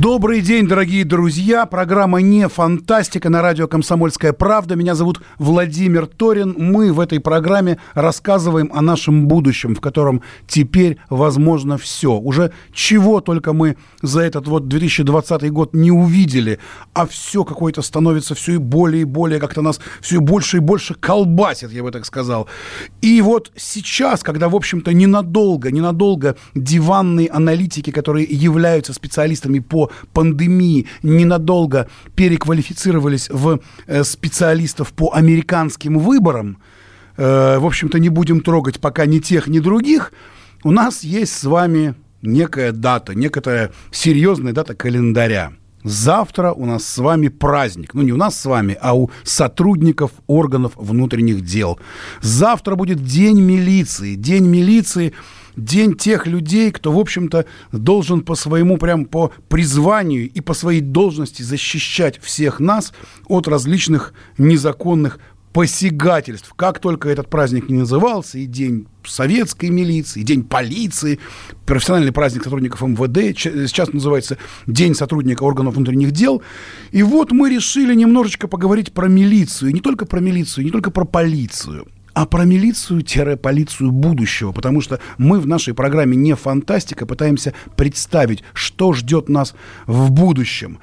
Добрый день, дорогие друзья. Программа «Не фантастика» на радио «Комсомольская правда». Меня зовут Владимир Торин. Мы в этой программе рассказываем о нашем будущем, в котором теперь возможно все. Уже чего только мы за этот вот 2020 год не увидели, а все какое-то становится все и более и более, как-то нас все больше и больше колбасит, я бы так сказал. И вот сейчас, когда, в общем-то, ненадолго, ненадолго диванные аналитики, которые являются специалистами по пандемии ненадолго переквалифицировались в э, специалистов по американским выборам, э, в общем-то, не будем трогать пока ни тех, ни других, у нас есть с вами некая дата, некая серьезная дата календаря. Завтра у нас с вами праздник. Ну, не у нас с вами, а у сотрудников органов внутренних дел. Завтра будет День милиции. День милиции – день тех людей, кто, в общем-то, должен по своему, прям по призванию и по своей должности защищать всех нас от различных незаконных посягательств. Как только этот праздник не назывался, и день советской милиции, и день полиции, профессиональный праздник сотрудников МВД, сейчас называется День сотрудника органов внутренних дел. И вот мы решили немножечко поговорить про милицию. И не только про милицию, не только про полицию а про милицию-полицию будущего, потому что мы в нашей программе «Не фантастика» пытаемся представить, что ждет нас в будущем.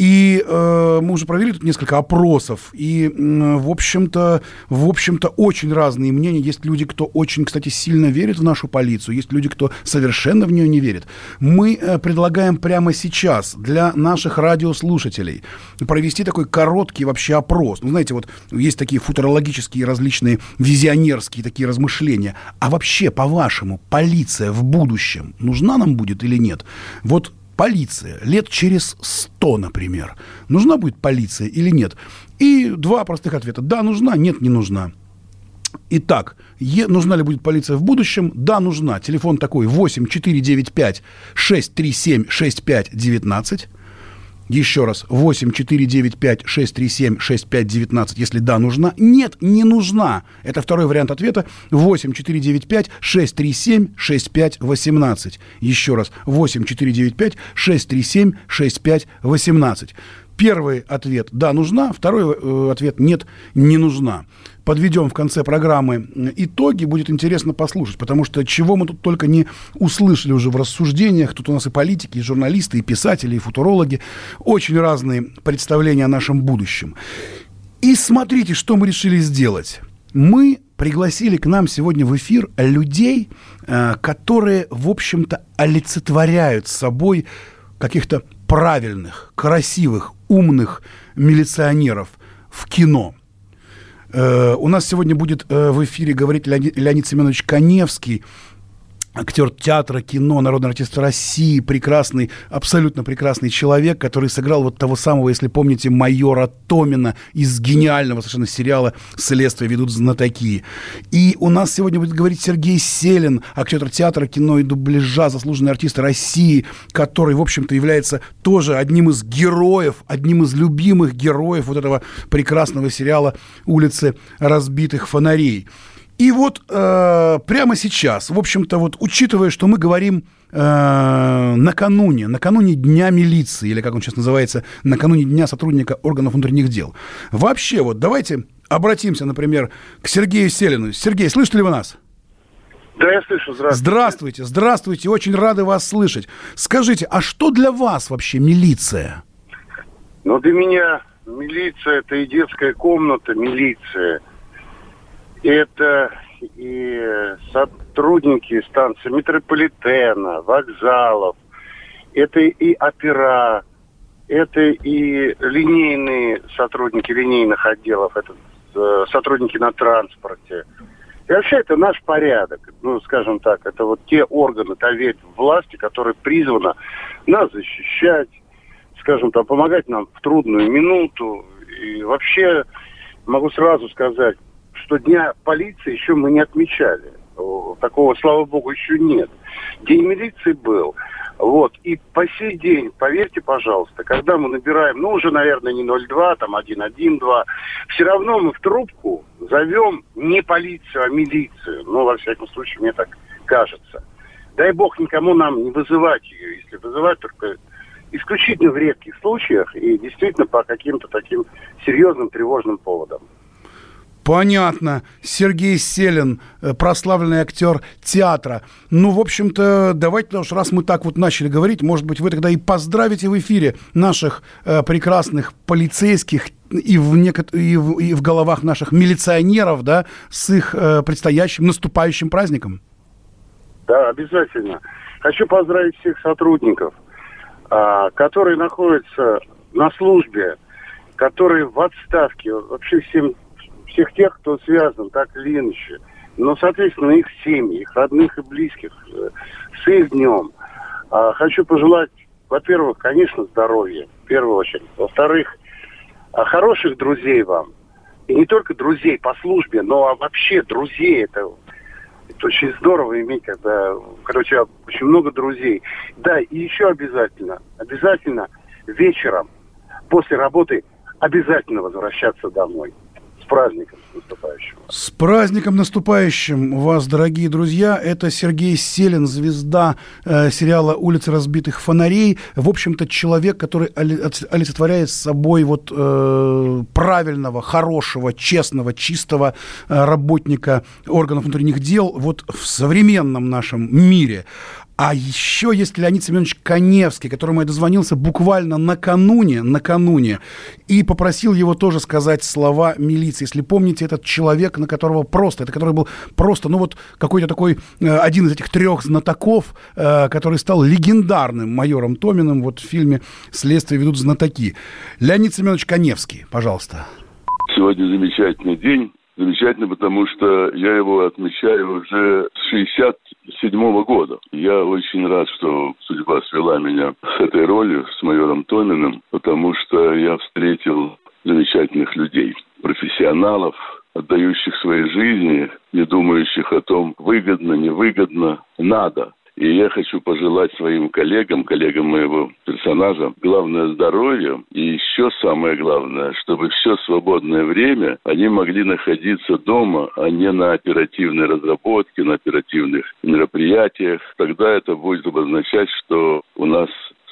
И э, мы уже провели тут несколько опросов, и, э, в общем-то, в общем-то, очень разные мнения. Есть люди, кто очень, кстати, сильно верит в нашу полицию, есть люди, кто совершенно в нее не верит. Мы э, предлагаем прямо сейчас для наших радиослушателей провести такой короткий вообще опрос. Ну, знаете, вот есть такие футурологические различные визионерские такие размышления. А вообще, по-вашему, полиция в будущем нужна нам будет или нет? Вот полиция лет через сто, например, нужна будет полиция или нет? И два простых ответа. Да, нужна, нет, не нужна. Итак, е, нужна ли будет полиция в будущем? Да, нужна. Телефон такой 8 495 637 6519. Еще раз, 8 495 637 6519, если да, нужна. Нет, не нужна. Это второй вариант ответа. 8 495 637 6518. Еще раз, 8 495 637 6518. Первый ответ – да, нужна. Второй э, ответ – нет, не нужна подведем в конце программы итоги, будет интересно послушать, потому что чего мы тут только не услышали уже в рассуждениях, тут у нас и политики, и журналисты, и писатели, и футурологи, очень разные представления о нашем будущем. И смотрите, что мы решили сделать. Мы пригласили к нам сегодня в эфир людей, э, которые, в общем-то, олицетворяют собой каких-то правильных, красивых, умных милиционеров в кино – Э, у нас сегодня будет э, в эфире говорить Леонид, Семенович Коневский, актер театра, кино, народный артист России, прекрасный, абсолютно прекрасный человек, который сыграл вот того самого, если помните, майора Томина из гениального совершенно сериала «Следствие ведут знатоки». И у нас сегодня будет говорить Сергей Селин, актер театра, кино и дубляжа, заслуженный артист России, который, в общем-то, является тоже одним из героев, одним из любимых героев вот этого прекрасного сериала «Улицы разбитых фонарей». И вот э, прямо сейчас, в общем-то, вот учитывая, что мы говорим э, накануне, накануне Дня милиции, или как он сейчас называется, накануне Дня сотрудника органов внутренних дел, вообще вот давайте обратимся, например, к Сергею Селину. Сергей, слышите ли вы нас? Да, я слышу. Здравствуйте. Здравствуйте, здравствуйте. Очень рады вас слышать. Скажите, а что для вас вообще милиция? Ну, для меня милиция – это и детская комната, милиция – это и сотрудники станции метрополитена, вокзалов, это и опера, это и линейные сотрудники линейных отделов, это э, сотрудники на транспорте, И вообще это наш порядок. Ну, скажем так, это вот те органы, та ветвь власти, которая призвана нас защищать, скажем так, помогать нам в трудную минуту. И вообще могу сразу сказать, что Дня полиции еще мы не отмечали. Такого, слава богу, еще нет. День милиции был. Вот. И по сей день, поверьте, пожалуйста, когда мы набираем, ну, уже, наверное, не 02, там 112, все равно мы в трубку зовем не полицию, а милицию. Ну, во всяком случае, мне так кажется. Дай бог никому нам не вызывать ее. Если вызывать, только исключительно в редких случаях и действительно по каким-то таким серьезным тревожным поводам. Понятно. Сергей Селин, э, прославленный актер театра. Ну, в общем-то, давайте уж раз мы так вот начали говорить, может быть, вы тогда и поздравите в эфире наших э, прекрасных полицейских и в, некот... и, в, и в головах наших милиционеров, да, с их э, предстоящим, наступающим праздником. Да, обязательно. Хочу поздравить всех сотрудников, э, которые находятся на службе, которые в отставке, вообще всем всех тех, кто связан так или иначе. Но, соответственно, их семьи, их родных и близких э, с их днем. А, хочу пожелать, во-первых, конечно, здоровья, в первую очередь. Во-вторых, а, хороших друзей вам. И не только друзей по службе, но вообще друзей. Это, это очень здорово иметь, когда, тебя очень много друзей. Да, и еще обязательно, обязательно вечером после работы обязательно возвращаться домой праздником наступающим. С праздником наступающим вас, дорогие друзья. Это Сергей Селин, звезда э, сериала «Улицы разбитых фонарей». В общем-то, человек, который олицетворяет собой вот э, правильного, хорошего, честного, чистого э, работника органов внутренних дел вот в современном нашем мире. А еще есть Леонид Семенович Коневский, которому я дозвонился буквально накануне, накануне, и попросил его тоже сказать слова милиции. Если помните, этот человек, на которого просто, это который был просто, ну вот какой-то такой, э, один из этих трех знатоков, э, который стал легендарным майором Томиным, вот в фильме «Следствие ведут знатоки». Леонид Семенович Коневский, пожалуйста. Сегодня замечательный день замечательно, потому что я его отмечаю уже с 67 -го года. Я очень рад, что судьба свела меня с этой ролью, с майором Томиным, потому что я встретил замечательных людей, профессионалов, отдающих своей жизни, не думающих о том, выгодно, невыгодно, надо. И я хочу пожелать своим коллегам, коллегам моего персонажа, главное здоровье. И еще самое главное, чтобы все свободное время они могли находиться дома, а не на оперативной разработке, на оперативных мероприятиях. Тогда это будет обозначать, что у нас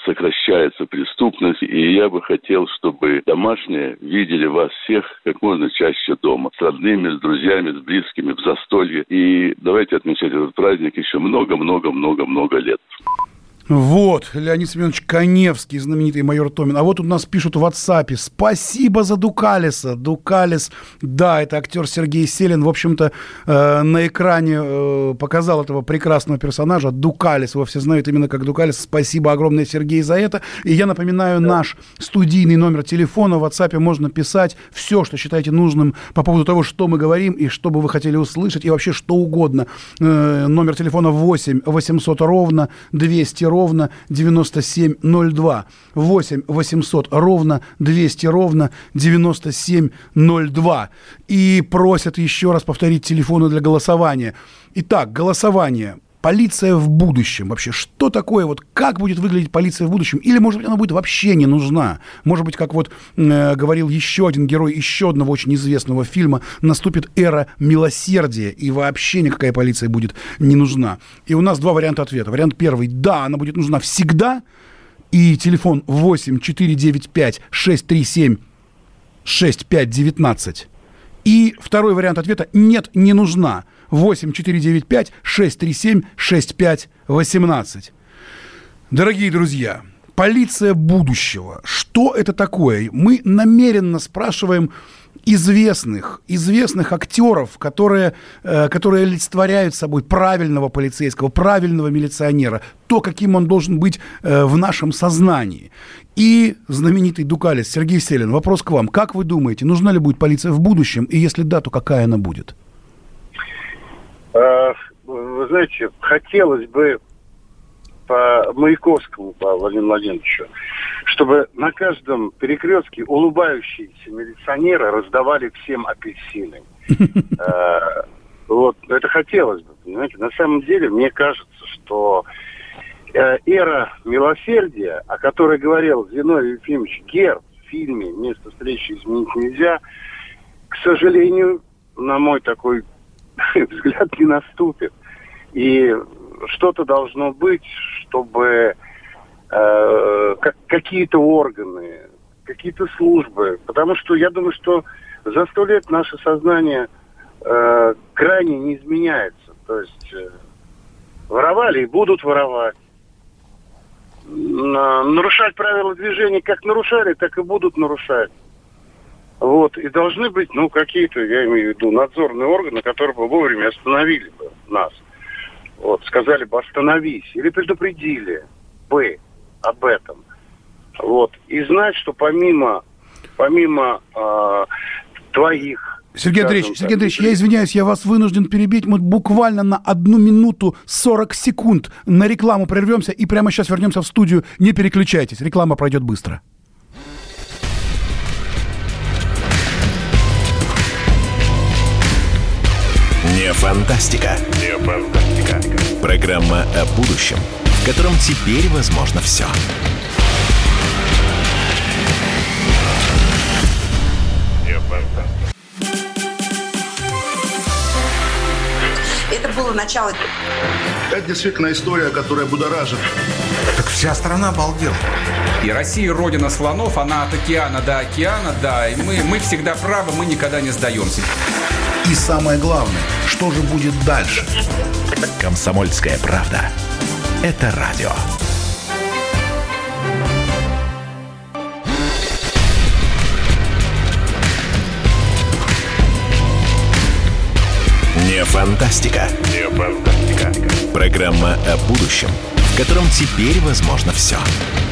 сокращается преступность, и я бы хотел, чтобы домашние видели вас всех как можно чаще дома, с родными, с друзьями, с близкими, в застолье. И давайте отмечать этот праздник еще много-много-много-много лет. Вот, Леонид Семенович Коневский, знаменитый майор Томин. А вот у нас пишут в WhatsApp. Спасибо за Дукалиса. Дукалис, да, это актер Сергей Селин. В общем-то, э, на экране э, показал этого прекрасного персонажа. Дукалис, его все знают именно как Дукалис. Спасибо огромное, Сергей, за это. И я напоминаю, да. наш студийный номер телефона в WhatsApp можно писать все, что считаете нужным по поводу того, что мы говорим и что бы вы хотели услышать, и вообще что угодно. Э, номер телефона 8 800 ровно 200 ровно ровно 9702. 8 800 ровно 200 ровно 9702. И просят еще раз повторить телефоны для голосования. Итак, голосование полиция в будущем вообще? Что такое, вот как будет выглядеть полиция в будущем? Или, может быть, она будет вообще не нужна? Может быть, как вот э, говорил еще один герой еще одного очень известного фильма, наступит эра милосердия, и вообще никакая полиция будет не нужна. И у нас два варианта ответа. Вариант первый, да, она будет нужна всегда, и телефон 8 495 637 6519. И второй вариант ответа – нет, не нужна. 8 495 637 6518. Дорогие друзья, полиция будущего. Что это такое? Мы намеренно спрашиваем известных, известных актеров, которые, э, которые олицетворяют собой правильного полицейского, правильного милиционера, то, каким он должен быть э, в нашем сознании. И знаменитый Дукалис Сергей Селин, вопрос к вам. Как вы думаете, нужна ли будет полиция в будущем? И если да, то какая она будет? Э, вы знаете, хотелось бы по Маяковскому, по Владимиру Владимировичу, чтобы на каждом перекрестке улыбающиеся милиционеры раздавали всем апельсины. Э, вот, это хотелось бы, понимаете. На самом деле, мне кажется, что э, эра милосердия, о которой говорил Зиновий Ефимович Герб в фильме «Место встречи изменить нельзя», к сожалению, на мой такой взгляд, не наступит. И что-то должно быть, чтобы э, какие-то органы, какие-то службы, потому что я думаю, что за сто лет наше сознание э, крайне не изменяется. То есть э, воровали и будут воровать. Нарушать правила движения как нарушали, так и будут нарушать. Вот, и должны быть, ну, какие-то, я имею в виду, надзорные органы, которые бы вовремя остановили бы нас. Вот, сказали бы остановись, или предупредили бы об этом. Вот, и знать, что помимо, помимо э, твоих Сергей Андреевич, Сергей Андреевич, я извиняюсь, я вас вынужден перебить. Мы буквально на одну минуту 40 секунд на рекламу прервемся и прямо сейчас вернемся в студию. Не переключайтесь, реклама пройдет быстро. Не фантастика. Не фантастика. Программа о будущем, в котором теперь возможно все. Это было начало. Это действительно история, которая будоражит. Так вся страна обалдела. И Россия родина слонов, она от океана до океана, да. И мы, мы всегда правы, мы никогда не сдаемся. И самое главное, что же будет дальше? Комсомольская правда. Это радио. Не фантастика. Не фантастика. Программа о будущем, в котором теперь возможно все. Все.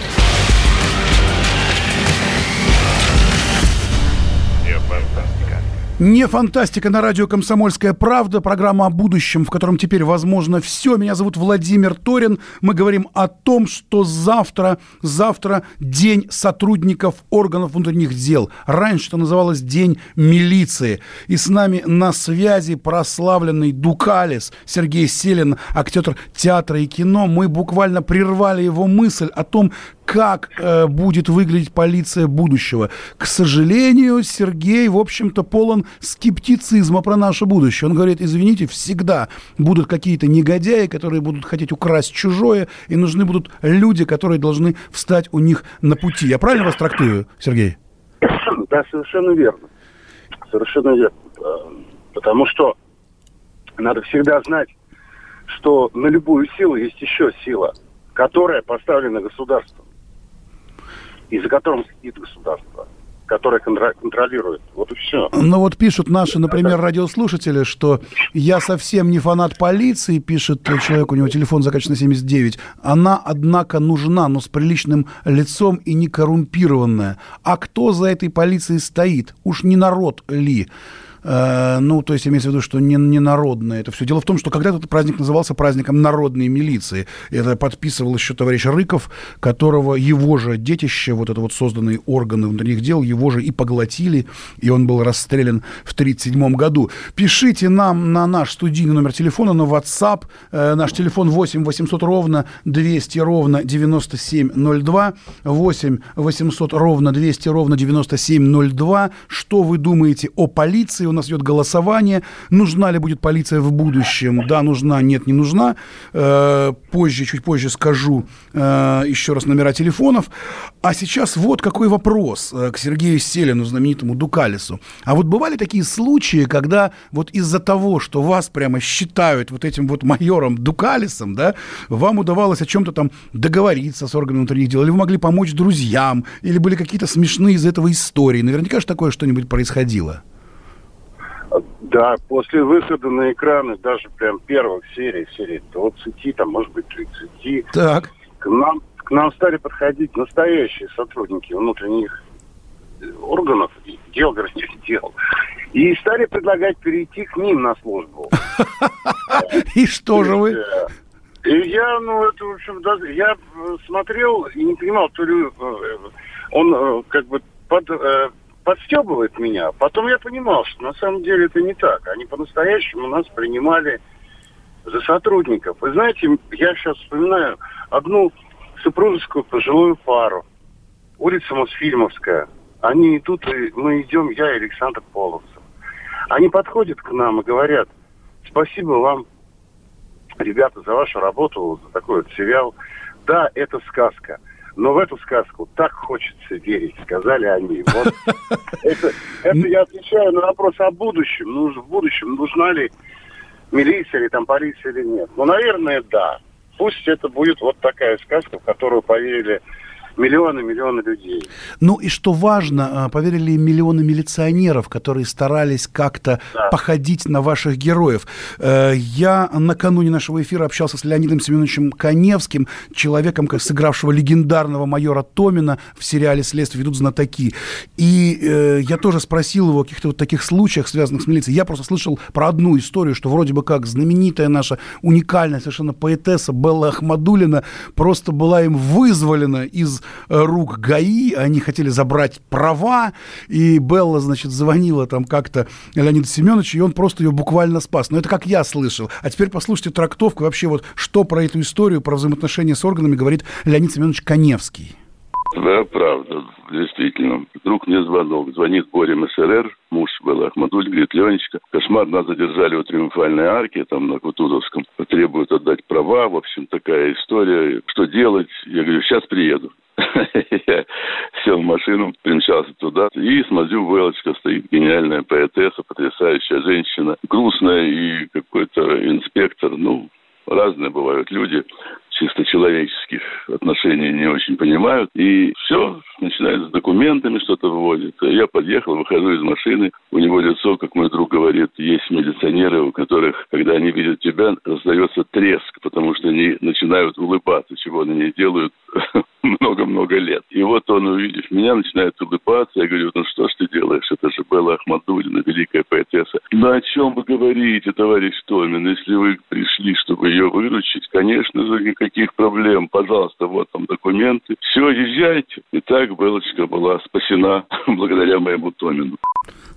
Не фантастика на радио «Комсомольская правда», программа о будущем, в котором теперь возможно все. Меня зовут Владимир Торин. Мы говорим о том, что завтра, завтра день сотрудников органов внутренних дел. Раньше это называлось День милиции. И с нами на связи прославленный Дукалис Сергей Селин, актер театра и кино. Мы буквально прервали его мысль о том, как э, будет выглядеть полиция будущего. К сожалению, Сергей, в общем-то, полон скептицизма про наше будущее. Он говорит, извините, всегда будут какие-то негодяи, которые будут хотеть украсть чужое, и нужны будут люди, которые должны встать у них на пути. Я правильно вас трактую, Сергей? Да, совершенно верно. Совершенно верно. Э, потому что надо всегда знать, что на любую силу есть еще сила, которая поставлена государством и за которым сидит государство которое контролирует. Вот и все. Ну вот пишут наши, например, радиослушатели, что я совсем не фанат полиции, пишет человек, у него телефон заканчивается на 79. Она, однако, нужна, но с приличным лицом и не коррумпированная. А кто за этой полицией стоит? Уж не народ ли? Э, ну, то есть имеется в виду, что не, не народное это все. Дело в том, что когда-то этот праздник назывался праздником народной милиции. Это подписывал еще товарищ Рыков, которого его же детище, вот это вот созданные органы внутренних дел, его же и поглотили, и он был расстрелян в 1937 году. Пишите нам на наш студийный номер телефона, на WhatsApp. Э, наш телефон 8 800 ровно 200 ровно 9702. 8 800 ровно 200 ровно 9702. Что вы думаете о полиции? Нас идет голосование, нужна ли будет полиция в будущем. Да, нужна, нет, не нужна. Э, позже, чуть позже скажу э, еще раз номера телефонов. А сейчас вот какой вопрос э, к Сергею Селину, знаменитому Дукалису. А вот бывали такие случаи, когда вот из-за того, что вас прямо считают вот этим вот майором Дукалисом, да, вам удавалось о чем-то там договориться с органами внутренних дел, или вы могли помочь друзьям, или были какие-то смешные из этого истории. Наверняка же такое что-нибудь происходило. Да, после выхода на экраны даже прям первых серий, серии 20, там, может быть, 30, так. к нам, к нам стали подходить настоящие сотрудники внутренних органов, дел, вернее, дел. И стали предлагать перейти к ним на службу. И что же вы? И я, ну, это, в общем, даже, я смотрел и не понимал, то ли он как бы под, подстебывает меня. Потом я понимал, что на самом деле это не так. Они по-настоящему нас принимали за сотрудников. Вы знаете, я сейчас вспоминаю одну супружескую пожилую пару. Улица Мосфильмовская. Они идут, и мы идем, я и Александр Половцев. Они подходят к нам и говорят, спасибо вам, ребята, за вашу работу, за такой вот сериал. Да, это сказка. Но в эту сказку так хочется верить, сказали они. Вот это, это я отвечаю на вопрос о будущем. Ну, в будущем нужна ли милиция или там полиция или нет. Ну, наверное, да. Пусть это будет вот такая сказка, в которую поверили миллионы, миллионы людей. Ну и что важно, а, поверили миллионы милиционеров, которые старались как-то да. походить на ваших героев. Э, я накануне нашего эфира общался с Леонидом Семеновичем Коневским, человеком, как сыгравшего легендарного майора Томина в сериале «Следствие ведут знатоки». И э, я тоже спросил его о каких-то вот таких случаях, связанных с милицией. Я просто слышал про одну историю, что вроде бы как знаменитая наша уникальная совершенно поэтесса Белла Ахмадулина просто была им вызволена из рук ГАИ, они хотели забрать права, и Белла, значит, звонила там как-то Леониду Семеновичу, и он просто ее буквально спас. Но это как я слышал. А теперь послушайте трактовку вообще вот, что про эту историю, про взаимоотношения с органами говорит Леонид Семенович Коневский. Да, правда, действительно. Вдруг мне звонок. Звонит Боря МСРР, муж был Ахмадуль, говорит, Ленечка, кошмар, нас задержали у Триумфальной арки, там на Кутузовском, требуют отдать права, в общем, такая история. Что делать? Я говорю, сейчас приеду. Я сел в машину, примчался туда, и смотрю, Велочка стоит, гениальная поэтесса, потрясающая женщина, грустная и какой-то инспектор, ну, разные бывают люди чисто человеческих отношений не очень понимают. И все, начинает с документами что-то выводит. Я подъехал, выхожу из машины, у него лицо, как мой друг говорит, есть милиционеры, у которых, когда они видят тебя, раздается треск, потому что они начинают улыбаться, чего они не делают много-много лет. И вот он, увидев меня, начинает улыбаться. Я говорю, ну что ж ты делаешь? Это же Белла Ахмадулина, великая поэтесса. Ну о чем вы говорите, товарищ Томин? Если вы пришли, чтобы ее выручить, конечно же, никаких проблем. Пожалуйста, вот там документы. Все, езжайте. И так Белочка была спасена благодаря моему Томину.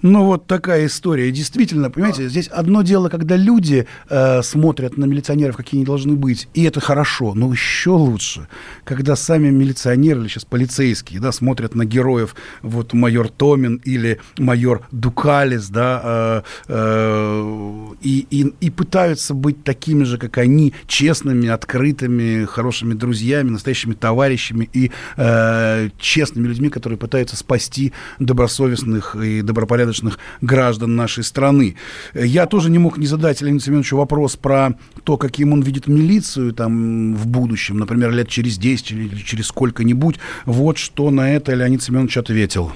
Ну, вот такая история. Действительно, понимаете, здесь одно дело, когда люди э, смотрят на милиционеров, какие они должны быть, и это хорошо. Но еще лучше, когда сами милиционеры или сейчас полицейские, да, смотрят на героев, вот майор Томин или майор Дукалис, да, э, э, и, и, и пытаются быть такими же, как они, честными, открытыми, хорошими друзьями, настоящими товарищами и э, честными людьми, которые пытаются спасти добросовестных и добропорядочных добропорядочных граждан нашей страны. Я тоже не мог не задать Леониду Семеновичу вопрос про то, каким он видит милицию там в будущем, например, лет через 10 или через сколько-нибудь. Вот что на это Леонид Семенович ответил.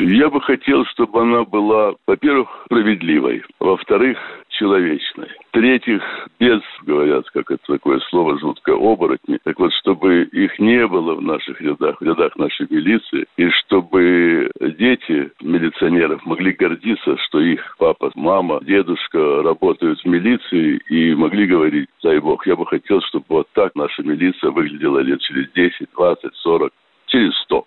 Я бы хотел, чтобы она была, во-первых, справедливой, во-вторых, человечной. В-третьих, без, говорят, как это такое слово жуткое, оборотни. Так вот, чтобы их не было в наших рядах, в рядах нашей милиции, и чтобы дети милиционеров могли гордиться, что их папа, мама, дедушка работают в милиции и могли говорить, дай бог, я бы хотел, чтобы вот так наша милиция выглядела лет через 10, 20, 40, через 100.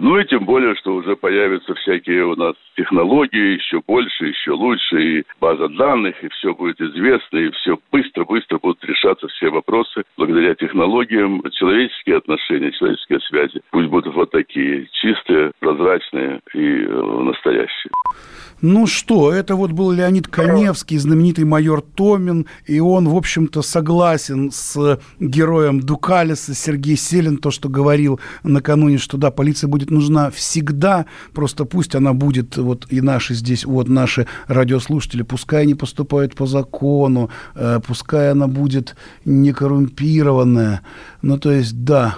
Ну и тем более, что уже появятся всякие у нас технологии еще больше, еще лучше, и база данных, и все будет известно, и все быстро-быстро будут решаться все вопросы благодаря технологиям. Человеческие отношения, человеческие связи пусть будут вот такие, чистые, прозрачные и э, настоящие. Ну что, это вот был Леонид Коневский, знаменитый майор Томин, и он, в общем-то, согласен с героем Дукалиса, Сергей Селин, то, что говорил накануне, что да, полиция будет нужна всегда, просто пусть она будет, вот и наши здесь, вот наши радиослушатели, пускай они поступают по закону, э, пускай она будет не коррумпированная, ну то есть, да,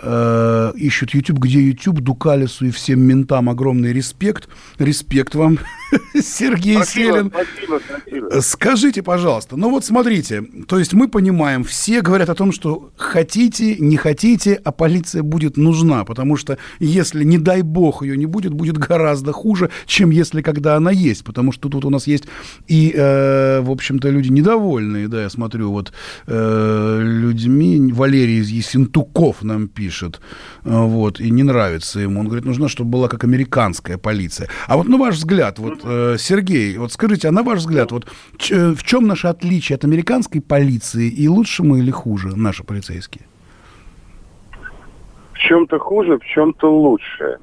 э, ищут YouTube, где YouTube, Дукалису и всем ментам огромный респект. Респект вам, Сергей спасибо, Селин. Спасибо, спасибо. Скажите, пожалуйста, ну вот смотрите, то есть мы понимаем, все говорят о том, что хотите, не хотите, а полиция будет нужна, потому что если, не дай бог, ее не будет, будет гораздо хуже, чем если когда она есть, потому что тут у нас есть и, э, в общем-то, люди недовольные, да, я смотрю, вот э, людьми, Валерий из Есентуков нам пишет, э, вот, и не нравится ему, он говорит, нужно, чтобы была как американская полиция. А вот на ваш взгляд, вот, э, Сергей, вот скажите, а на ваш взгляд, вот в чем наше отличие от американской полиции, и лучше мы или хуже наши полицейские? В чем-то хуже, в чем-то лучше.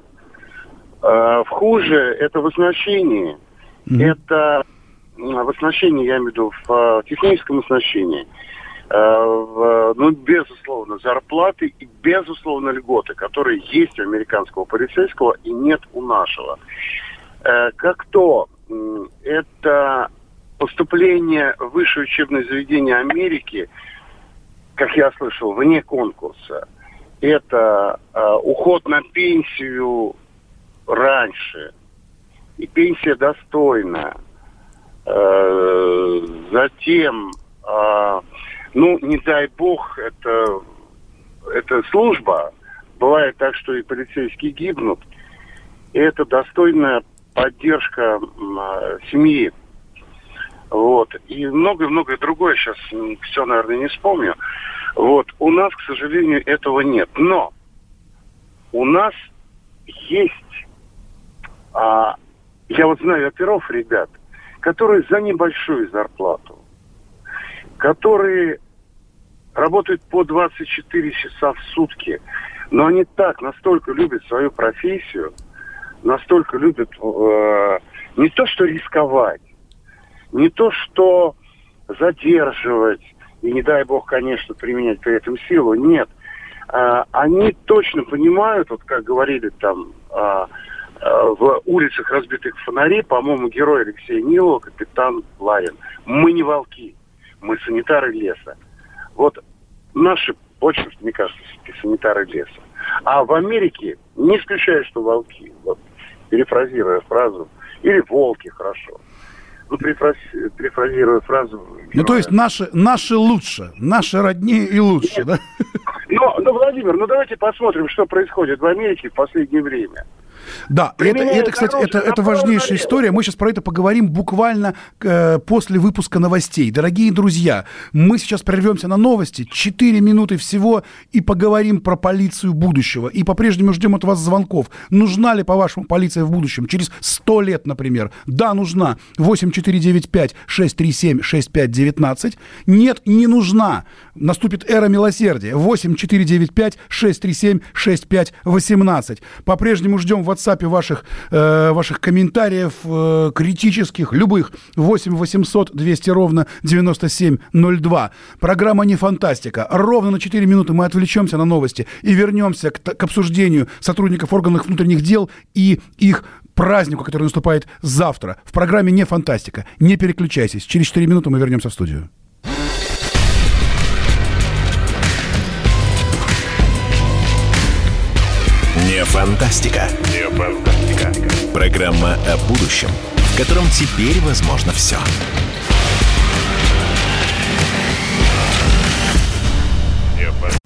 Э, в хуже это в оснащении. Mm-hmm. Это в оснащении, я имею в виду, в э, техническом оснащении. Э, ну, безусловно, зарплаты и, безусловно, льготы, которые есть у американского полицейского и нет у нашего. Как то, это поступление в высшее учебное заведение Америки, как я слышал, вне конкурса. Это уход на пенсию раньше. И пенсия достойная. Э, затем, э, ну, не дай бог, это, это служба. Бывает так, что и полицейские гибнут. И это достойная поддержка э, семьи. Вот. И многое-многое другое сейчас все, наверное, не вспомню. Вот. У нас, к сожалению, этого нет. Но у нас есть а, я вот знаю оперов, ребят, которые за небольшую зарплату, которые работают по 24 часа в сутки, но они так, настолько любят свою профессию, настолько любят э, не то, что рисковать, не то, что задерживать, и не дай бог, конечно, применять при этом силу, нет. Э, они точно понимают, вот как говорили там э, в улицах разбитых фонарей, по-моему, герой Алексея Нилова, капитан Ларин. Мы не волки, мы санитары леса. Вот наши больше, мне кажется, санитары леса. А в Америке, не исключаю, что волки, вот, перефразируя фразу, или волки, хорошо. Ну, перефразируя фразу... Ну, то есть наши, наши лучше, наши роднее и лучше, Нет. да? Но, но, Владимир, ну давайте посмотрим, что происходит в Америке в последнее время. Да, это, это, кстати, это, это важнейшая история. Мы сейчас про это поговорим буквально э, после выпуска новостей. Дорогие друзья, мы сейчас прервемся на новости. Четыре минуты всего и поговорим про полицию будущего. И по-прежнему ждем от вас звонков. Нужна ли, по-вашему, полиция в будущем? Через сто лет, например. Да, нужна. 8495-637-6519. Нет, не нужна. Наступит эра милосердия. 8495-637-6518. По-прежнему ждем в WhatsApp ваших, э, ваших комментариев э, критических, любых. 8 800 200 ровно 9702. Программа «Не фантастика». Ровно на 4 минуты мы отвлечемся на новости и вернемся к, к обсуждению сотрудников органов внутренних дел и их празднику, который наступает завтра. В программе «Не фантастика». Не переключайтесь. Через 4 минуты мы вернемся в студию. Не фантастика. Не. Программа о будущем, в котором теперь возможно все.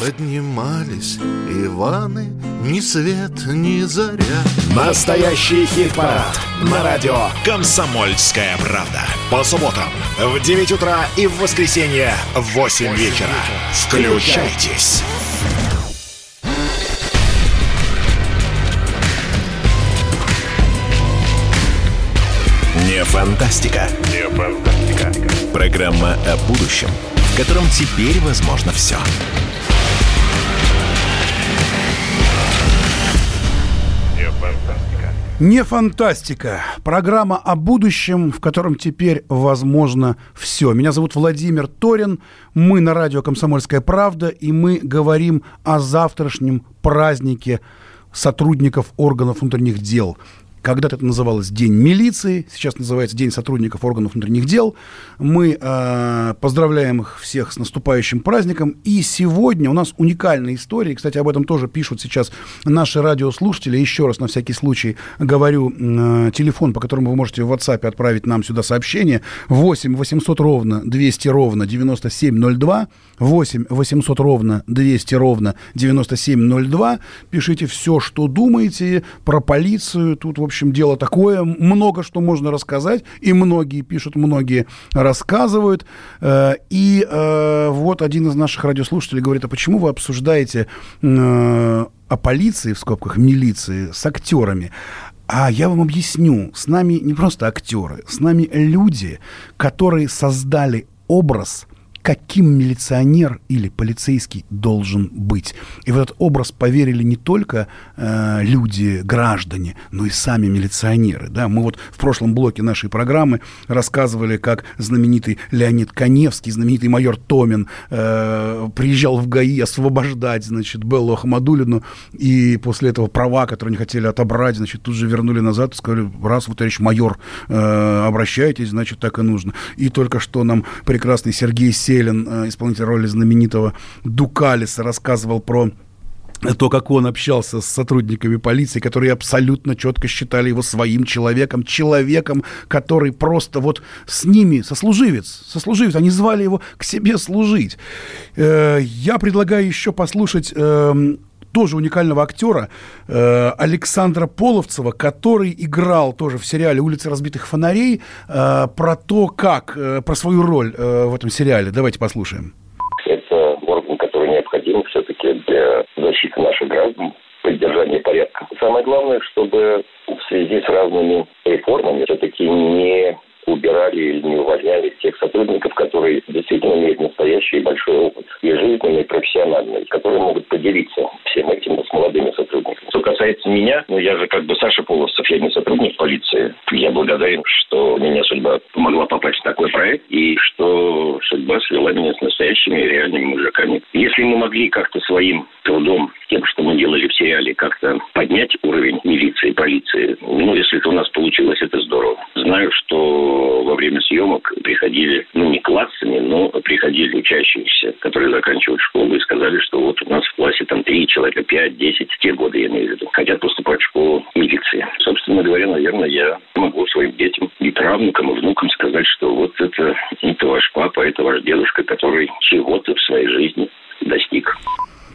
Поднимались Иваны, ни свет, ни заря. Настоящий хит-парад на радио «Комсомольская правда». По субботам в 9 утра и в воскресенье в 8 вечера. Включайтесь. Не фантастика. Не фантастика. Программа о будущем, в котором теперь возможно все. фантастика. Не фантастика. Программа о будущем, в котором теперь возможно все. Меня зовут Владимир Торин. Мы на радио «Комсомольская правда», и мы говорим о завтрашнем празднике сотрудников органов внутренних дел. Когда-то это называлось День милиции, сейчас называется День сотрудников органов внутренних дел. Мы э, поздравляем их всех с наступающим праздником. И сегодня у нас уникальная история. Кстати, об этом тоже пишут сейчас наши радиослушатели. Еще раз на всякий случай говорю э, телефон, по которому вы можете в WhatsApp отправить нам сюда сообщение. 8 800 ровно 200 ровно 9702. 8 800 ровно 200 ровно 9702. Пишите все, что думаете про полицию. Тут, в общем, дело такое. Много что можно рассказать. И многие пишут, многие рассказывают. Э, и э, вот один из наших радиослушателей говорит, а почему вы обсуждаете э, о полиции, в скобках, милиции, с актерами? А я вам объясню, с нами не просто актеры, с нами люди, которые создали образ каким милиционер или полицейский должен быть. И в этот образ поверили не только э, люди, граждане, но и сами милиционеры. Да? Мы вот в прошлом блоке нашей программы рассказывали, как знаменитый Леонид Коневский, знаменитый майор Томин э, приезжал в ГАИ освобождать, значит, Беллу Ахмадулину, и после этого права, которые они хотели отобрать, значит, тут же вернули назад и сказали, раз вы, товарищ майор, э, обращайтесь, значит, так и нужно. И только что нам прекрасный Сергей Селин, э, исполнитель роли знаменитого Дукалиса, рассказывал про то, как он общался с сотрудниками полиции, которые абсолютно четко считали его своим человеком, человеком, который просто вот с ними, сослуживец, сослуживец, они звали его к себе служить. Э, я предлагаю еще послушать эм, тоже уникального актера э, Александра Половцева, который играл тоже в сериале «Улицы разбитых фонарей» э, про то, как, э, про свою роль э, в этом сериале. Давайте послушаем. Это орган, который необходим все-таки для защиты наших граждан, поддержания порядка. Самое главное, чтобы в связи с разными реформами все-таки не убирали или не увольняли тех сотрудников, которые действительно имеют настоящий большой опыт и жизненный, и профессиональный, которые могут поделиться всем этим с молодыми сотрудниками. Что касается меня, ну я же как бы Саша Полосов, я не сотрудник полиции. Я благодарен, что меня судьба помогла попасть в такой проект и что судьба свела меня с настоящими реальными мужиками. Если мы могли как-то своим трудом, тем, что мы делали в сериале, как-то поднять уровень милиции, полиции, ну, если это у нас получилось, это здорово. Знаю, что во время съемок приходили, ну, не классами, но приходили учащиеся, которые заканчивают школу и сказали, что вот у нас в классе там три человека, пять, десять, те годы, я имею в виду, хотят поступать в школу милиции. Собственно говоря, наверное, я могу своим детям и правнукам, и внукам сказать, что вот это, это ваш папа, это ваш дедушка, который чего-то в своей жизни достиг.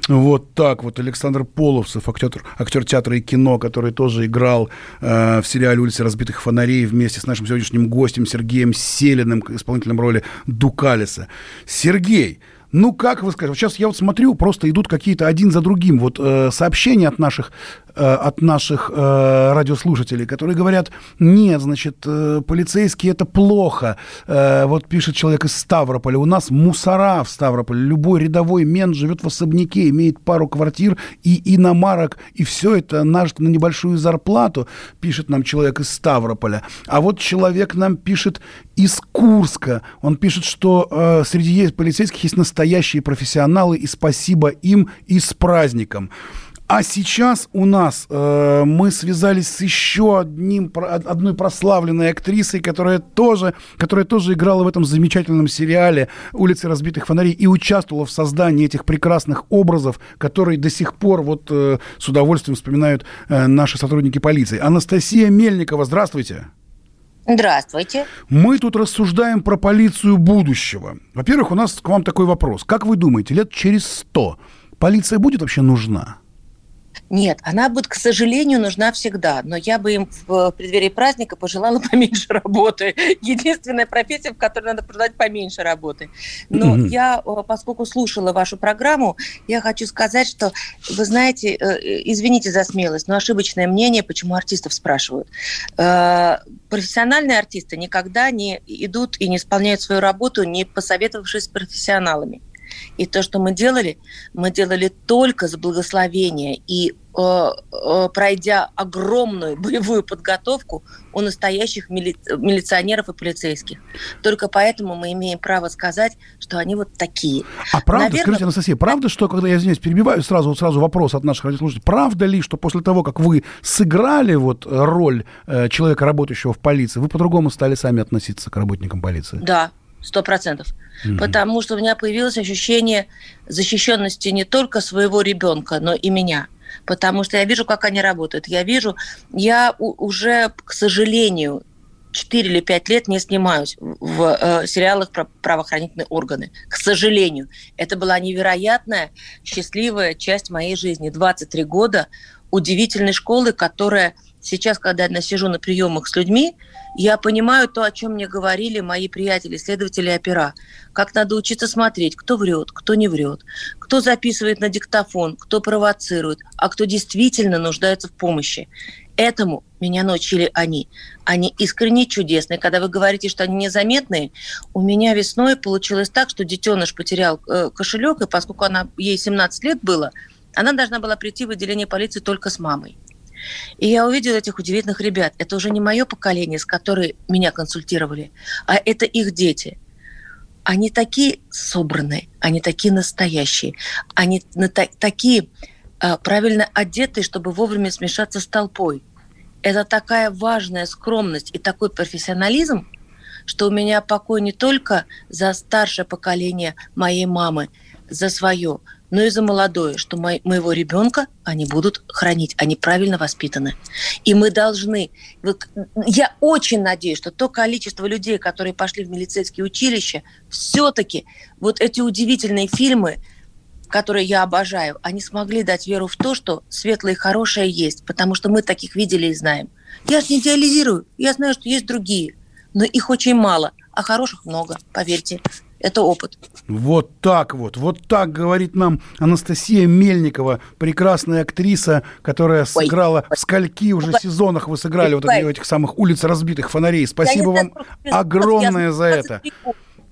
Вот так вот Александр Половцев, актер, актер театра и кино, который тоже играл э, в сериале «Улицы разбитых фонарей» вместе с нашим сегодняшним гостем Сергеем Селиным, исполнителем роли Дукалиса. Сергей, ну, как вы скажете, сейчас я вот смотрю, просто идут какие-то один за другим вот э, сообщения от наших, от наших э, радиослушателей, которые говорят, нет, значит, э, полицейские это плохо. Э, вот пишет человек из Ставрополя, у нас мусора в Ставрополе, любой рядовой мент живет в особняке, имеет пару квартир и иномарок, и все это нажито на небольшую зарплату, пишет нам человек из Ставрополя. А вот человек нам пишет из Курска, он пишет, что э, среди полицейских есть настоящие профессионалы, и спасибо им и с праздником. А сейчас у нас э, мы связались с еще одним, одной прославленной актрисой, которая тоже, которая тоже играла в этом замечательном сериале «Улицы разбитых фонарей» и участвовала в создании этих прекрасных образов, которые до сих пор вот э, с удовольствием вспоминают э, наши сотрудники полиции. Анастасия Мельникова, здравствуйте. Здравствуйте. Мы тут рассуждаем про полицию будущего. Во-первых, у нас к вам такой вопрос. Как вы думаете, лет через сто полиция будет вообще нужна? Нет, она будет, к сожалению, нужна всегда. Но я бы им в преддверии праздника пожелала поменьше работы. Единственная профессия, в которой надо продать поменьше работы. Но mm-hmm. я, поскольку слушала вашу программу, я хочу сказать, что, вы знаете, э, извините за смелость, но ошибочное мнение, почему артистов спрашивают. Э, профессиональные артисты никогда не идут и не исполняют свою работу, не посоветовавшись с профессионалами. И то, что мы делали, мы делали только с благословения и Э, э, пройдя огромную боевую подготовку у настоящих мили... милиционеров и полицейских. Только поэтому мы имеем право сказать, что они вот такие. А правда, Наверное... скажите, Анастасия, правда, что, когда я извиняюсь, перебиваю, сразу, сразу вопрос от наших радиослушателей, правда ли, что после того, как вы сыграли вот роль э, человека, работающего в полиции, вы по-другому стали сами относиться к работникам полиции? Да, сто процентов. Угу. Потому что у меня появилось ощущение защищенности не только своего ребенка, но и меня потому что я вижу, как они работают. Я вижу, я уже, к сожалению, 4 или 5 лет не снимаюсь в э, сериалах про правоохранительные органы. К сожалению. Это была невероятная, счастливая часть моей жизни. 23 года удивительной школы, которая сейчас, когда я сижу на приемах с людьми, я понимаю то, о чем мне говорили мои приятели, следователи опера. Как надо учиться смотреть, кто врет, кто не врет, кто записывает на диктофон, кто провоцирует, а кто действительно нуждается в помощи. Этому меня научили они. Они искренне чудесные. Когда вы говорите, что они незаметные, у меня весной получилось так, что детеныш потерял э, кошелек, и поскольку она, ей 17 лет было, она должна была прийти в отделение полиции только с мамой. И я увидела этих удивительных ребят. Это уже не мое поколение, с которой меня консультировали, а это их дети. Они такие собранные, они такие настоящие, они на та- такие а, правильно одетые, чтобы вовремя смешаться с толпой. Это такая важная скромность и такой профессионализм, что у меня покой не только за старшее поколение моей мамы, за свое, но и за молодое, что мой, моего ребенка они будут хранить, они правильно воспитаны. И мы должны... Я очень надеюсь, что то количество людей, которые пошли в милицейские училища, все-таки вот эти удивительные фильмы, которые я обожаю, они смогли дать веру в то, что светлое и хорошее есть, потому что мы таких видели и знаем. Я же не идеализирую, я знаю, что есть другие, но их очень мало, а хороших много, поверьте это опыт. Вот так вот, вот так говорит нам Анастасия Мельникова, прекрасная актриса, которая сыграла ой, в скольки уже ой, сезонах вы сыграли ой, вот этих самых улиц разбитых фонарей. Спасибо вам огромное за это.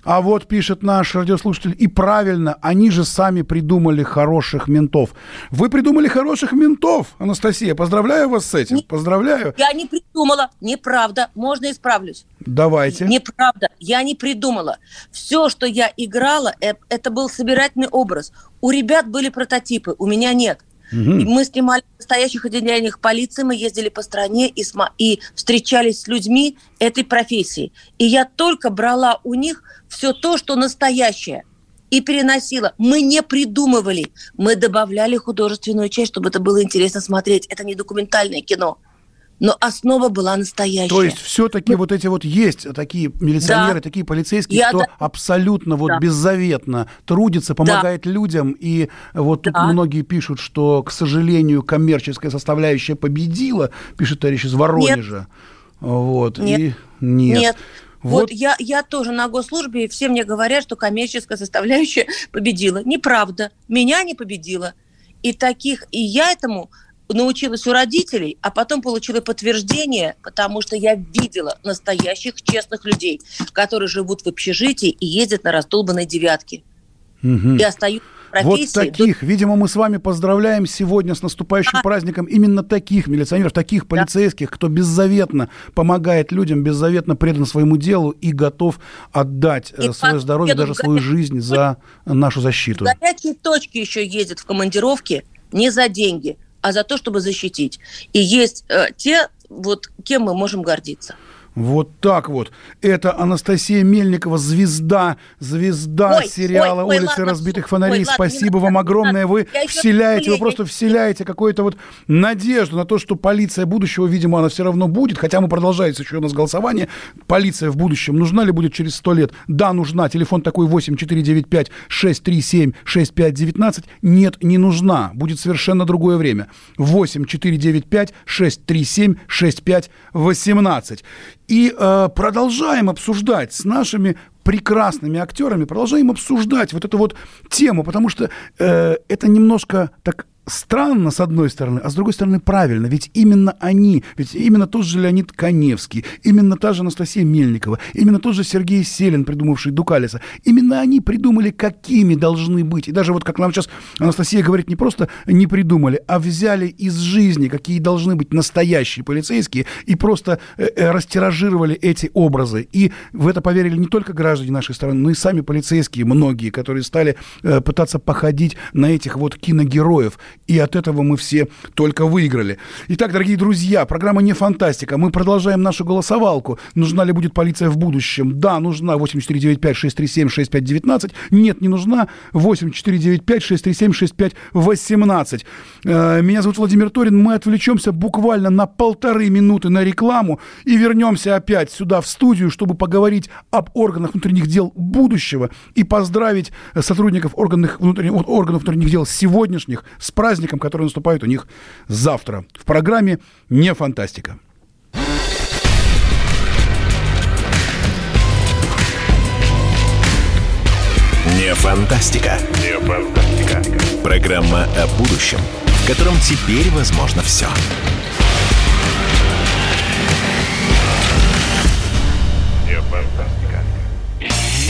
А вот пишет наш радиослушатель, и правильно, они же сами придумали хороших ментов. Вы придумали хороших ментов, Анастасия. Поздравляю вас с этим. Не, Поздравляю. Я не придумала. Неправда. Можно исправлюсь. Давайте. Неправда. Я не придумала. Все, что я играла, э, это был собирательный образ. У ребят были прототипы, у меня нет. Угу. Мы снимали в настоящих отделениях полиции, мы ездили по стране и, сма- и встречались с людьми этой профессии. И я только брала у них все то, что настоящее, и переносила. Мы не придумывали, мы добавляли художественную часть, чтобы это было интересно смотреть. Это не документальное кино но основа была настоящая. То есть все-таки Мы... вот эти вот есть такие милиционеры, да. такие полицейские, Я кто да... абсолютно вот да. беззаветно трудится, помогает да. людям. И вот тут да. многие пишут, что, к сожалению, коммерческая составляющая победила, пишет товарищ из Воронежа. Нет. Вот. Нет. И нет. Нет. Вот, вот я, я тоже на госслужбе, и все мне говорят, что коммерческая составляющая победила. Неправда. Меня не победила. И таких, и я этому научилась у родителей, а потом получила подтверждение, потому что я видела настоящих честных людей, которые живут в общежитии и ездят на раздолбанной девятке. Угу. И остаются вот таких, видимо, мы с вами поздравляем сегодня с наступающим а. праздником именно таких милиционеров, таких полицейских, да. кто беззаветно помогает людям, беззаветно предан своему делу и готов отдать и свое здоровье, даже свою жизнь за нашу защиту. Горячие точки еще ездят в командировке не за деньги, а за то, чтобы защитить. И есть э, те, вот кем мы можем гордиться. Вот так вот. Это Анастасия Мельникова, звезда, звезда ой, сериала ой, ой, «Улицы ладно, разбитых фонарей». Ой, Спасибо ладно, вам огромное. Вы вселяете, вы просто вселяете какую-то вот надежду на то, что полиция будущего, видимо, она все равно будет. Хотя мы продолжается еще у нас голосование. Полиция в будущем нужна ли будет через сто лет? Да, нужна. Телефон такой 8495 637 6519. Нет, не нужна. Будет совершенно другое время. 8495 637 6518. И э, продолжаем обсуждать с нашими прекрасными актерами, продолжаем обсуждать вот эту вот тему, потому что э, это немножко так странно, с одной стороны, а с другой стороны, правильно. Ведь именно они, ведь именно тот же Леонид Коневский, именно та же Анастасия Мельникова, именно тот же Сергей Селин, придумавший Дукалиса, именно они придумали, какими должны быть. И даже вот как нам сейчас Анастасия говорит, не просто не придумали, а взяли из жизни, какие должны быть настоящие полицейские, и просто э, э, растиражировали эти образы. И в это поверили не только граждане нашей страны, но и сами полицейские, многие, которые стали э, пытаться походить на этих вот киногероев. И от этого мы все только выиграли. Итак, дорогие друзья, программа не фантастика. Мы продолжаем нашу голосовалку. Нужна ли будет полиция в будущем? Да, нужна. 8495-637-6519. Нет, не нужна. 8495-637-6518. Э, меня зовут Владимир Торин. Мы отвлечемся буквально на полторы минуты на рекламу и вернемся опять сюда в студию, чтобы поговорить об органах внутренних дел будущего и поздравить сотрудников органов внутренних, органов внутренних дел сегодняшних с праздником, который наступает у них завтра. В программе «Не фантастика». Не фантастика. Не фантастика. Программа о будущем, в котором теперь возможно все.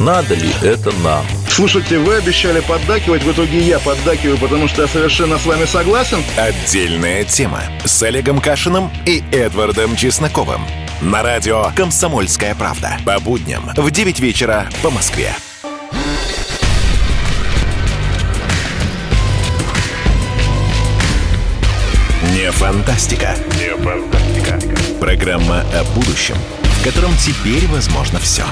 Надо ли это нам? Слушайте, вы обещали поддакивать, в итоге я поддакиваю, потому что я совершенно с вами согласен. Отдельная тема с Олегом Кашиным и Эдвардом Чесноковым. На радио «Комсомольская правда». По будням в 9 вечера по Москве. Не фантастика. Не фантастика. Программа о будущем – в котором теперь возможно все.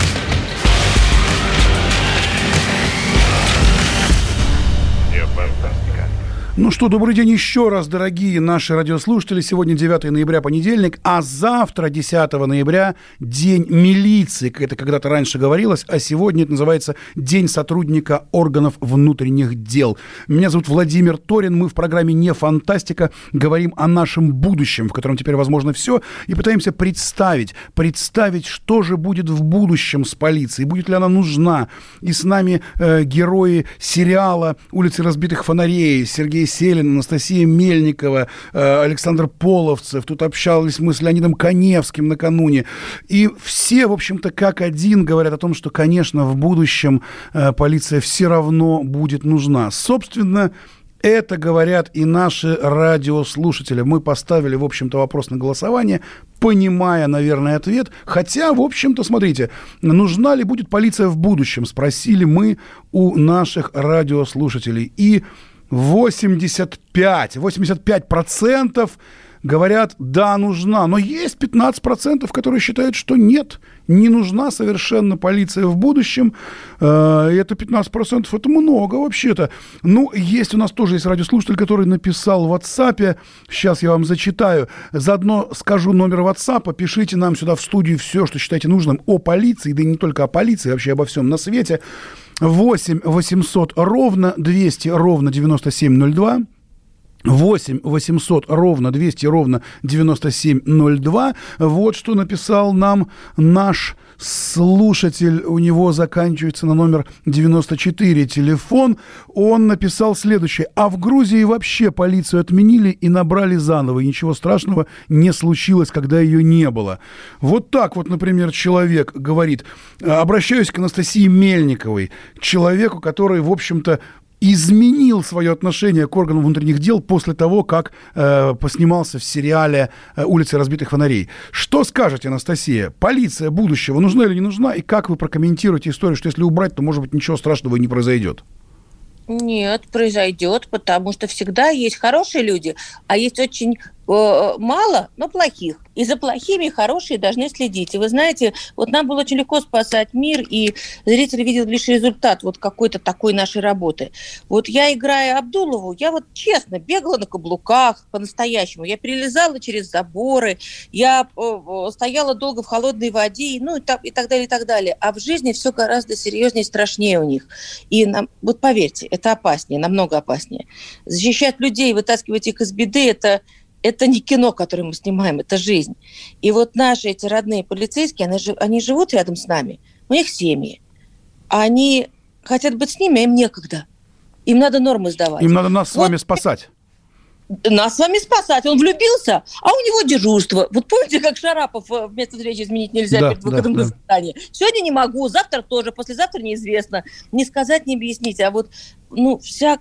Ну что, добрый день еще раз, дорогие наши радиослушатели. Сегодня 9 ноября, понедельник, а завтра, 10 ноября, День милиции, как это когда-то раньше говорилось, а сегодня это называется День сотрудника органов внутренних дел. Меня зовут Владимир Торин, мы в программе «Не фантастика» говорим о нашем будущем, в котором теперь возможно все, и пытаемся представить, представить, что же будет в будущем с полицией, будет ли она нужна. И с нами э, герои сериала «Улицы разбитых фонарей», Сергей Сергей Селин, Анастасия Мельникова, э, Александр Половцев. Тут общались мы с Леонидом Коневским накануне. И все, в общем-то, как один говорят о том, что, конечно, в будущем э, полиция все равно будет нужна. Собственно, это говорят и наши радиослушатели. Мы поставили, в общем-то, вопрос на голосование, понимая, наверное, ответ. Хотя, в общем-то, смотрите, нужна ли будет полиция в будущем, спросили мы у наших радиослушателей. И 85, 85 процентов говорят, да, нужна. Но есть 15 процентов, которые считают, что нет, не нужна совершенно полиция в будущем. Э, это 15 процентов, это много вообще-то. Ну, есть у нас тоже есть радиослушатель, который написал в WhatsApp. Сейчас я вам зачитаю. Заодно скажу номер WhatsApp. Пишите нам сюда в студию все, что считаете нужным о полиции, да и не только о полиции, вообще обо всем на свете. 8 800 ровно 200 ровно 9702. 8 800 ровно 200 ровно 9702. Вот что написал нам наш слушатель. У него заканчивается на номер 94 телефон. Он написал следующее. А в Грузии вообще полицию отменили и набрали заново. И ничего страшного не случилось, когда ее не было. Вот так вот, например, человек говорит. Обращаюсь к Анастасии Мельниковой, человеку, который, в общем-то, изменил свое отношение к органам внутренних дел после того, как э, поснимался в сериале э, «Улицы разбитых фонарей». Что скажете, Анастасия? Полиция будущего нужна или не нужна? И как вы прокомментируете историю, что если убрать, то, может быть, ничего страшного и не произойдет? Нет, произойдет, потому что всегда есть хорошие люди, а есть очень мало, но плохих. И за плохими хорошие должны следить. И вы знаете, вот нам было очень легко спасать мир, и зритель видел лишь результат вот какой-то такой нашей работы. Вот я, играя Абдулову, я вот честно бегала на каблуках по-настоящему. Я перелезала через заборы, я э, стояла долго в холодной воде, ну и так, и так далее, и так далее. А в жизни все гораздо серьезнее и страшнее у них. И нам, вот поверьте, это опаснее, намного опаснее. Защищать людей, вытаскивать их из беды, это это не кино, которое мы снимаем, это жизнь. И вот наши эти родные полицейские, они, они живут рядом с нами, у них семьи. Они хотят быть с ними, а им некогда. Им надо нормы сдавать. Им надо нас вот, с вами спасать. Нас с вами спасать. Он влюбился, а у него дежурство. Вот помните, как Шарапов э, вместо встречи изменить нельзя да, перед выходом да, на заседание? Да. Сегодня не могу, завтра тоже, послезавтра неизвестно. Не сказать, не объяснить. А вот ну, вся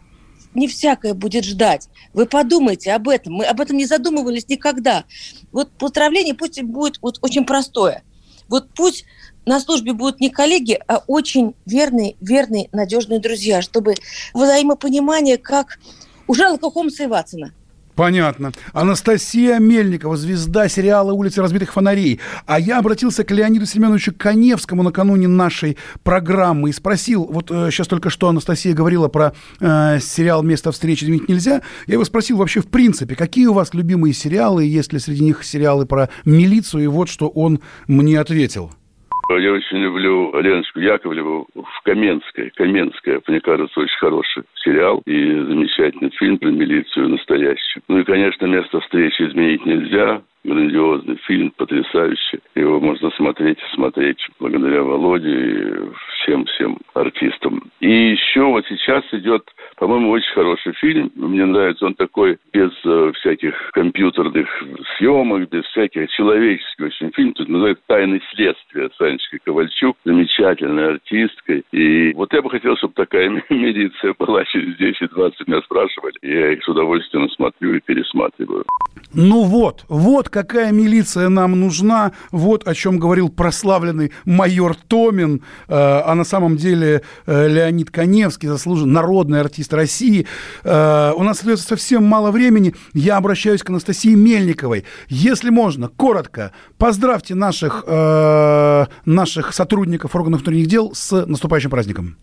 не всякое будет ждать. Вы подумайте об этом. Мы об этом не задумывались никогда. Вот поздравление пусть будет вот очень простое. Вот пусть на службе будут не коллеги, а очень верные, верные, надежные друзья, чтобы взаимопонимание, как у Шерлока Холмса и Ватсона – Понятно. Анастасия Мельникова, звезда сериала «Улицы разбитых фонарей». А я обратился к Леониду Семеновичу Коневскому накануне нашей программы и спросил, вот э, сейчас только что Анастасия говорила про э, сериал «Место встречи изменить нельзя». Я его спросил вообще в принципе, какие у вас любимые сериалы, есть ли среди них сериалы про милицию, и вот что он мне ответил. Я очень люблю Леночку Яковлеву в Каменской. Каменская, мне кажется, очень хороший сериал и замечательный фильм про милицию настоящую. Ну и, конечно, место встречи изменить нельзя грандиозный фильм, потрясающий. Его можно смотреть и смотреть благодаря Володе и всем-всем артистам. И еще вот сейчас идет, по-моему, очень хороший фильм. Мне нравится он такой, без э, всяких компьютерных съемок, без всяких человеческих очень фильм. Тут называется «Тайны следствия» с Анечкой Ковальчук, замечательной артисткой. И вот я бы хотел, чтобы такая милиция была через 10-20 меня спрашивали. Я их с удовольствием смотрю и пересматриваю. Ну вот, вот какая милиция нам нужна, вот о чем говорил прославленный майор Томин, э, а на самом деле э, Леонид Коневский, заслуженный народный артист России. Э, у нас остается совсем мало времени, я обращаюсь к Анастасии Мельниковой. Если можно, коротко, поздравьте наших, наших сотрудников органов внутренних дел с наступающим праздником.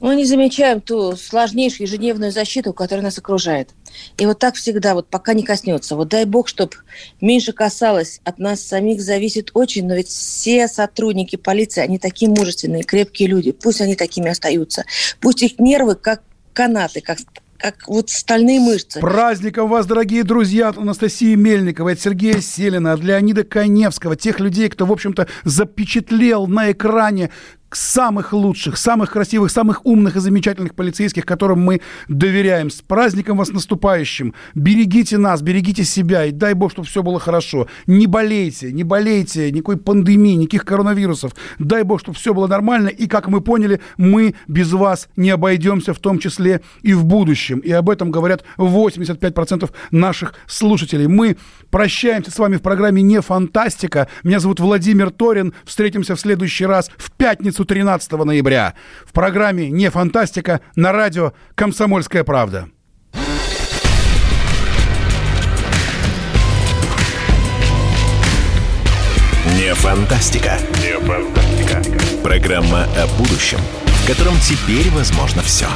Мы не замечаем ту сложнейшую ежедневную защиту, которая нас окружает. И вот так всегда, вот пока не коснется. Вот дай бог, чтобы меньше касалось. От нас самих зависит очень, но ведь все сотрудники полиции, они такие мужественные, крепкие люди. Пусть они такими остаются. Пусть их нервы как канаты, как как вот стальные мышцы. Праздником вас, дорогие друзья, от Анастасии Мельниковой, от Сергея Селина, от Леонида Коневского, тех людей, кто, в общем-то, запечатлел на экране самых лучших, самых красивых, самых умных и замечательных полицейских, которым мы доверяем. С праздником вас наступающим. Берегите нас, берегите себя, и дай бог, чтобы все было хорошо. Не болейте, не болейте, никакой пандемии, никаких коронавирусов. Дай бог, чтобы все было нормально, и, как мы поняли, мы без вас не обойдемся, в том числе и в будущем. И об этом говорят 85% наших слушателей. Мы прощаемся с вами в программе «Не фантастика». Меня зовут Владимир Торин. Встретимся в следующий раз в пятницу 13 ноября в программе «Не фантастика» на радио «Комсомольская правда». Не фантастика. Не фантастика. Программа о будущем, в котором теперь возможно все.